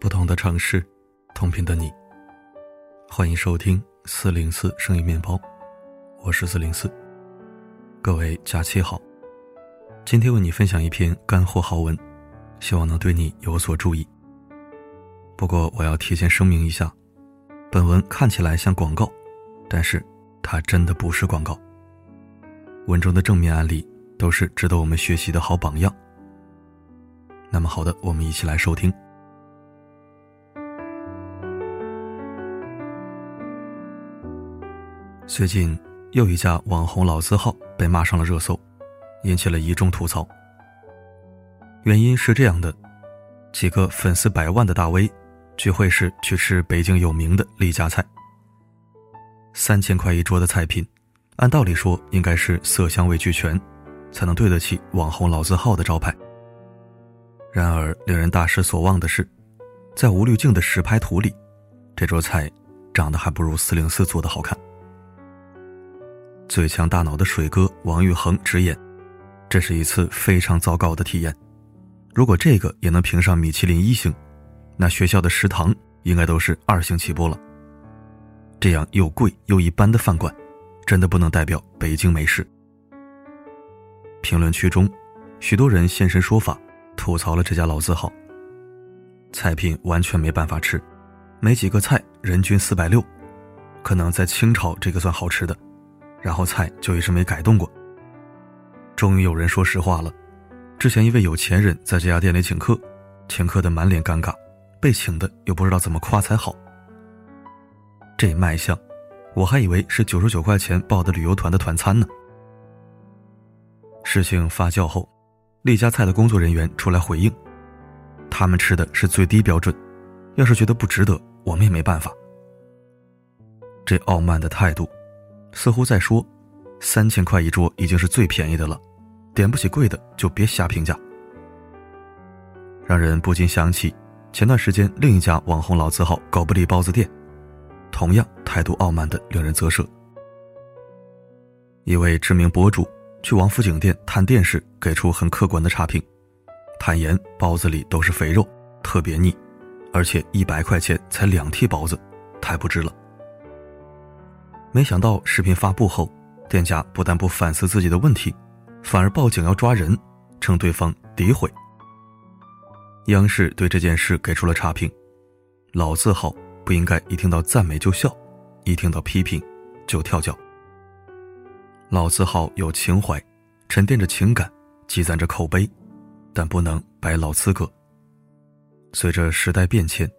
不同的城市，同频的你。欢迎收听四零四生意面包，我是四零四。各位假期好，今天为你分享一篇干货好文，希望能对你有所注意。不过我要提前声明一下，本文看起来像广告，但是它真的不是广告。文中的正面案例都是值得我们学习的好榜样。那么好的，我们一起来收听。最近，又一家网红老字号被骂上了热搜，引起了一众吐槽。原因是这样的：几个粉丝百万的大 V 聚会时去吃北京有名的丽家菜，三千块一桌的菜品，按道理说应该是色香味俱全，才能对得起网红老字号的招牌。然而，令人大失所望的是，在无滤镜的实拍图里，这桌菜长得还不如四零四做的好看。最强大脑的水哥王昱珩直言：“这是一次非常糟糕的体验。如果这个也能评上米其林一星，那学校的食堂应该都是二星起步了。这样又贵又一般的饭馆，真的不能代表北京美食。”评论区中，许多人现身说法，吐槽了这家老字号。菜品完全没办法吃，没几个菜，人均四百六，可能在清朝这个算好吃的。然后菜就一直没改动过。终于有人说实话了，之前一位有钱人在这家店里请客，请客的满脸尴尬，被请的又不知道怎么夸才好。这卖相，我还以为是九十九块钱报的旅游团的团餐呢。事情发酵后，丽家菜的工作人员出来回应，他们吃的是最低标准，要是觉得不值得，我们也没办法。这傲慢的态度。似乎在说，三千块一桌已经是最便宜的了，点不起贵的就别瞎评价。让人不禁想起前段时间另一家网红老字号狗不理包子店，同样态度傲慢的令人啧舌。一位知名博主去王府井店探店时，给出很客观的差评，坦言包子里都是肥肉，特别腻，而且一百块钱才两屉包子，太不值了。没想到视频发布后，店家不但不反思自己的问题，反而报警要抓人，称对方诋毁。央视对这件事给出了差评：老字号不应该一听到赞美就笑，一听到批评就跳脚。老字号有情怀，沉淀着情感，积攒着口碑，但不能摆老资格。随着时代变迁，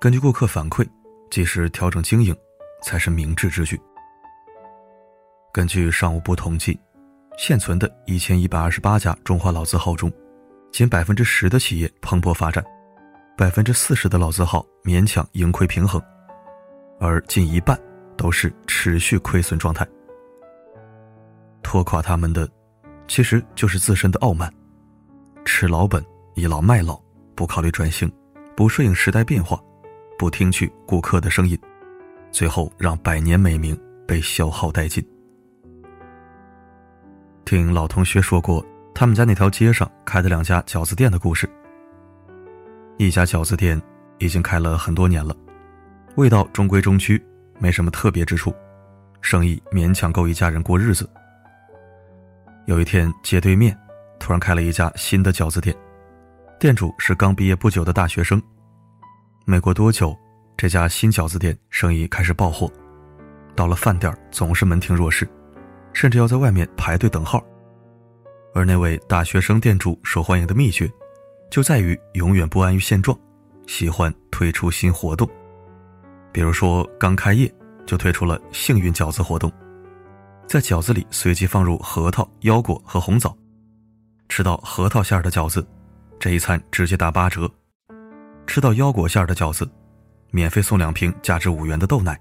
根据顾客反馈及时调整经营，才是明智之举。根据商务部统计，现存的一千一百二十八家中华老字号中，仅百分之十的企业蓬勃发展，百分之四十的老字号勉强盈亏平衡，而近一半都是持续亏损状态。拖垮他们的，其实就是自身的傲慢，吃老本、倚老卖老，不考虑转型，不顺应时代变化，不听取顾客的声音，最后让百年美名被消耗殆尽。听老同学说过，他们家那条街上开的两家饺子店的故事。一家饺子店已经开了很多年了，味道中规中矩，没什么特别之处，生意勉强够一家人过日子。有一天，街对面突然开了一家新的饺子店，店主是刚毕业不久的大学生。没过多久，这家新饺子店生意开始爆火，到了饭点总是门庭若市。甚至要在外面排队等号，而那位大学生店主受欢迎的秘诀，就在于永远不安于现状，喜欢推出新活动。比如说，刚开业就推出了幸运饺子活动，在饺子里随机放入核桃、腰果和红枣，吃到核桃馅的饺子，这一餐直接打八折；吃到腰果馅的饺子，免费送两瓶价值五元的豆奶；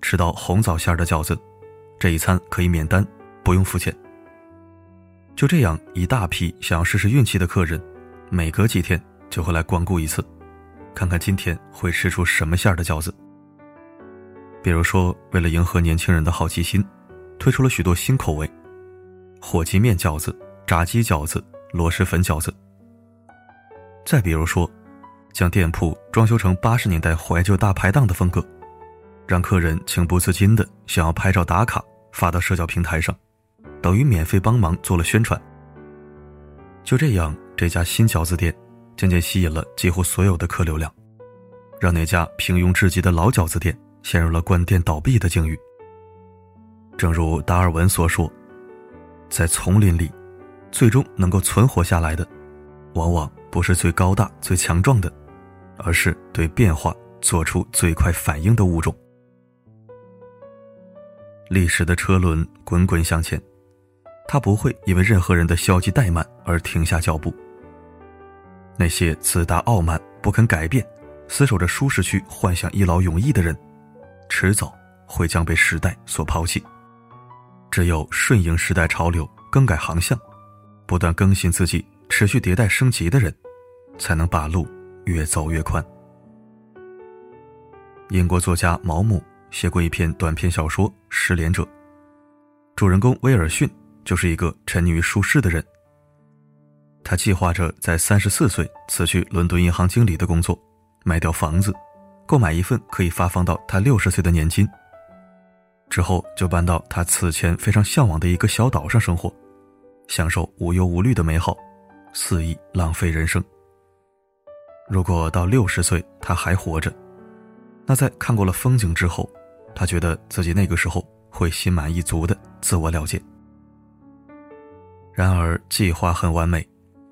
吃到红枣馅的饺子。这一餐可以免单，不用付钱。就这样，一大批想要试试运气的客人，每隔几天就会来光顾一次，看看今天会吃出什么馅儿的饺子。比如说，为了迎合年轻人的好奇心，推出了许多新口味：火鸡面饺子、炸鸡饺子、螺蛳粉饺子。再比如说，将店铺装修成八十年代怀旧大排档的风格，让客人情不自禁的想要拍照打卡发到社交平台上，等于免费帮忙做了宣传。就这样，这家新饺子店渐渐吸引了几乎所有的客流量，让那家平庸至极的老饺子店。陷入了关店倒闭的境遇。正如达尔文所说，在丛林里，最终能够存活下来的，往往不是最高大、最强壮的，而是对变化做出最快反应的物种。历史的车轮滚滚向前，他不会因为任何人的消极怠慢而停下脚步。那些自大傲慢、不肯改变、死守着舒适区、幻想一劳永逸的人。迟早会将被时代所抛弃，只有顺应时代潮流、更改航向、不断更新自己、持续迭代升级的人，才能把路越走越宽。英国作家毛姆写过一篇短篇小说《失联者》，主人公威尔逊就是一个沉溺于舒适的人。他计划着在三十四岁辞去伦敦银行经理的工作，卖掉房子。购买一份可以发放到他六十岁的年金，之后就搬到他此前非常向往的一个小岛上生活，享受无忧无虑的美好，肆意浪费人生。如果到六十岁他还活着，那在看过了风景之后，他觉得自己那个时候会心满意足的自我了结。然而计划很完美，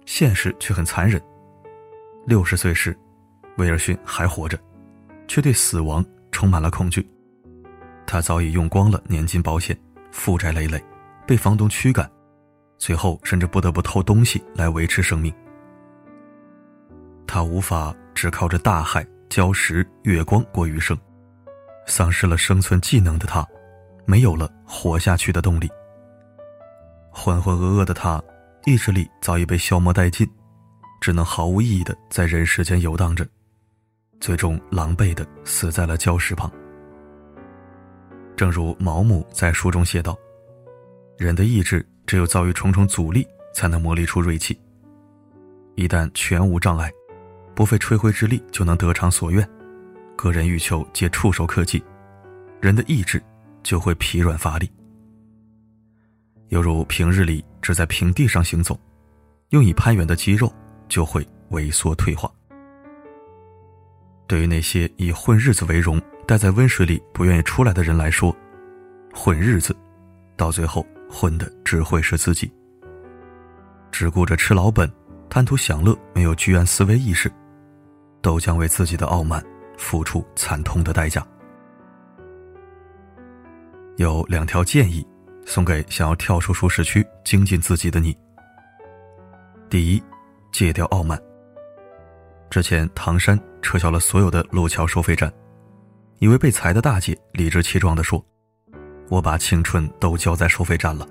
现实却很残忍。六十岁时，威尔逊还活着。却对死亡充满了恐惧。他早已用光了年金保险，负债累累，被房东驱赶，最后甚至不得不偷东西来维持生命。他无法只靠着大海、礁石、月光过余生，丧失了生存技能的他，没有了活下去的动力。浑浑噩噩的他，意志力早已被消磨殆尽，只能毫无意义的在人世间游荡着。最终狼狈的死在了礁石旁。正如毛姆在书中写道：“人的意志只有遭遇重重阻力，才能磨砺出锐气。一旦全无障碍，不费吹灰之力就能得偿所愿，个人欲求皆触手可及，人的意志就会疲软乏力。犹如平日里只在平地上行走，用以攀援的肌肉就会萎缩退化。”对于那些以混日子为荣、待在温水里不愿意出来的人来说，混日子，到最后混的只会是自己。只顾着吃老本、贪图享乐、没有居安思危意识，都将为自己的傲慢付出惨痛的代价。有两条建议，送给想要跳出舒适区、精进自己的你。第一，戒掉傲慢。之前唐山。撤销了所有的路桥收费站，一位被裁的大姐理直气壮地说：“我把青春都交在收费站了，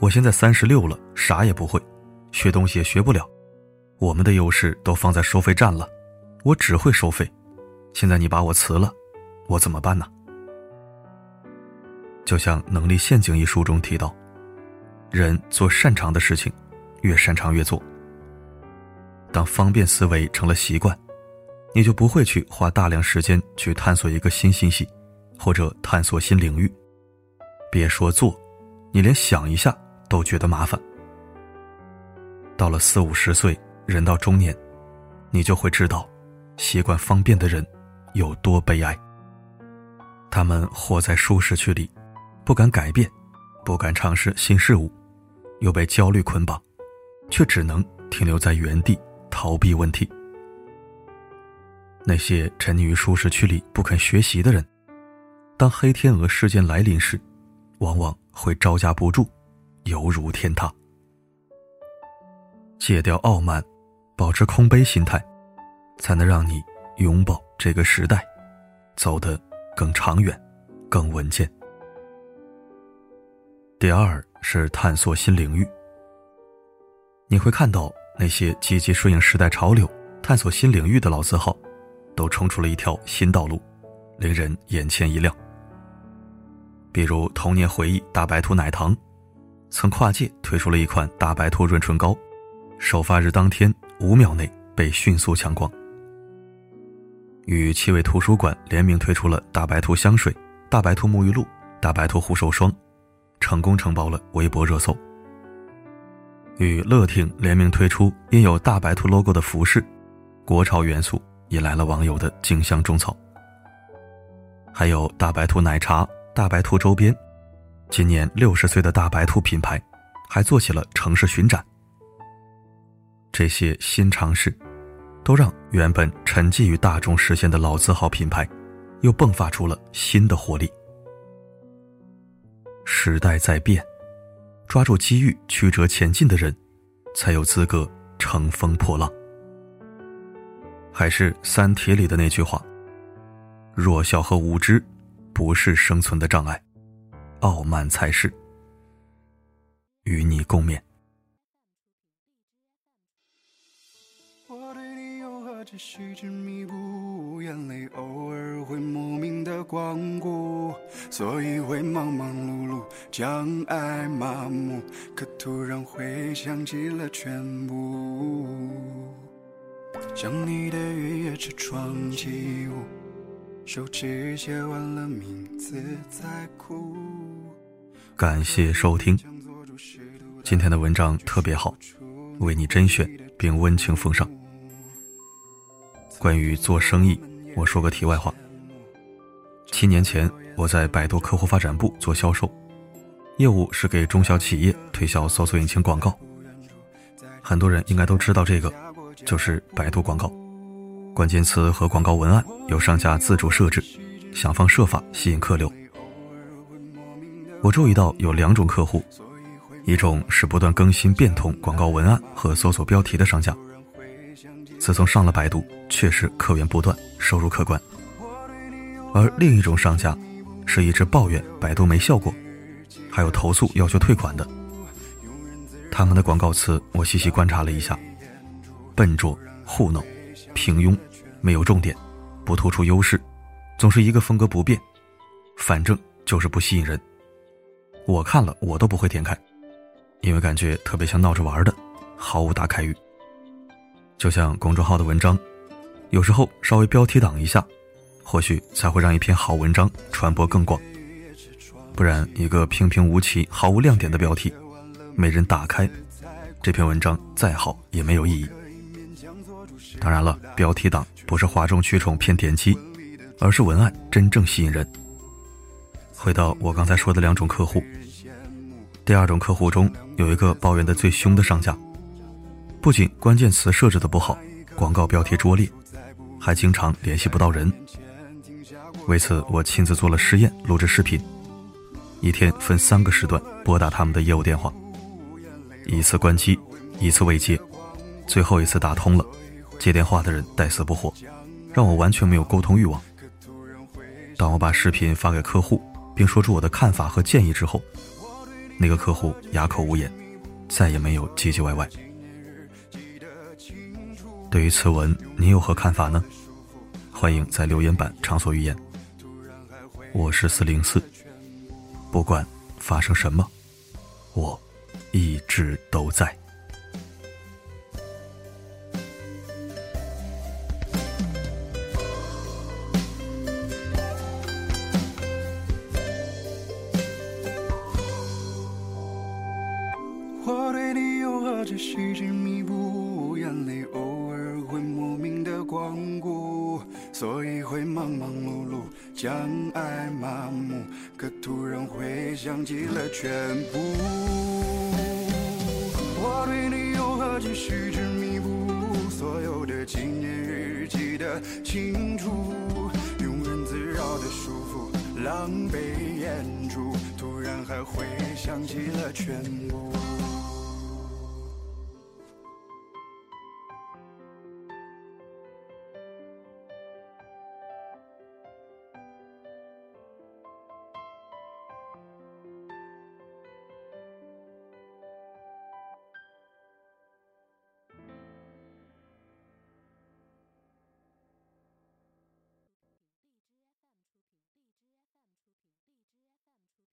我现在三十六了，啥也不会，学东西也学不了，我们的优势都放在收费站了，我只会收费。现在你把我辞了，我怎么办呢？”就像《能力陷阱》一书中提到，人做擅长的事情，越擅长越做。当方便思维成了习惯。你就不会去花大量时间去探索一个新信息，或者探索新领域。别说做，你连想一下都觉得麻烦。到了四五十岁，人到中年，你就会知道，习惯方便的人有多悲哀。他们活在舒适区里，不敢改变，不敢尝试新事物，又被焦虑捆绑，却只能停留在原地逃避问题。那些沉溺于舒适区里不肯学习的人，当黑天鹅事件来临时，往往会招架不住，犹如天塌。戒掉傲慢，保持空杯心态，才能让你拥抱这个时代，走得更长远、更稳健。第二是探索新领域。你会看到那些积极顺应时代潮流、探索新领域的老字号。都冲出了一条新道路，令人眼前一亮。比如童年回忆大白兔奶糖，曾跨界推出了一款大白兔润唇膏，首发日当天五秒内被迅速抢光。与七味图书馆联名推出了大白兔香水、大白兔沐浴露、大白兔护手霜，成功承包了微博热搜。与乐挺联名推出印有大白兔 logo 的服饰，国潮元素引来了网友的竞相种草。还有大白兔奶茶、大白兔周边，今年六十岁的大白兔品牌还做起了城市巡展。这些新尝试，都让原本沉寂于大众视线的老字号品牌，又迸发出了新的活力。时代在变。抓住机遇、曲折前进的人，才有资格乘风破浪。还是《三体》里的那句话：“弱小和无知，不是生存的障碍，傲慢才是。”与你共勉。这细致弥补，眼泪偶尔会莫名的光顾，所以会忙忙碌碌，将爱麻木。可突然回想起了全部，想你的雨夜车窗起雾，手指写完了名字在哭。感谢收听，今天的文章特别好，为你甄选并温情奉上。关于做生意，我说个题外话。七年前，我在百度客户发展部做销售，业务是给中小企业推销搜索引擎广告。很多人应该都知道这个，就是百度广告。关键词和广告文案由商家自主设置，想方设法吸引客流。我注意到有两种客户，一种是不断更新变通广告文案和搜索标题的商家。自从上了百度，确实客源不断，收入可观。而另一种商家，是一直抱怨百度没效果，还有投诉要求退款的。他们的广告词我细细观察了一下：笨拙、糊弄、平庸、没有重点、不突出优势，总是一个风格不变，反正就是不吸引人。我看了我都不会点开，因为感觉特别像闹着玩的，毫无打开欲。就像公众号的文章，有时候稍微标题党一下，或许才会让一篇好文章传播更广。不然，一个平平无奇、毫无亮点的标题，没人打开，这篇文章再好也没有意义。当然了，标题党不是哗众取宠骗点击，而是文案真正吸引人。回到我刚才说的两种客户，第二种客户中有一个抱怨的最凶的商家。不仅关键词设置的不好，广告标题拙劣，还经常联系不到人。为此，我亲自做了实验，录制视频，一天分三个时段拨打他们的业务电话，一次关机，一次未接，最后一次打通了，接电话的人带死不活，让我完全没有沟通欲望。当我把视频发给客户，并说出我的看法和建议之后，那个客户哑口无言，再也没有唧唧歪歪。对于此文，你有何看法呢？欢迎在留言板畅所欲言。我是四零四，不管发生什么，我一直都在。我对你有何止细致弥补，眼泪偶会莫名的光顾，所以会忙忙碌碌，将爱麻木，可突然会想起了全部。我对你有何止细致弥补，所有的纪念日记得清楚，庸人自扰的束缚，狼狈演出，突然还会想起了全部。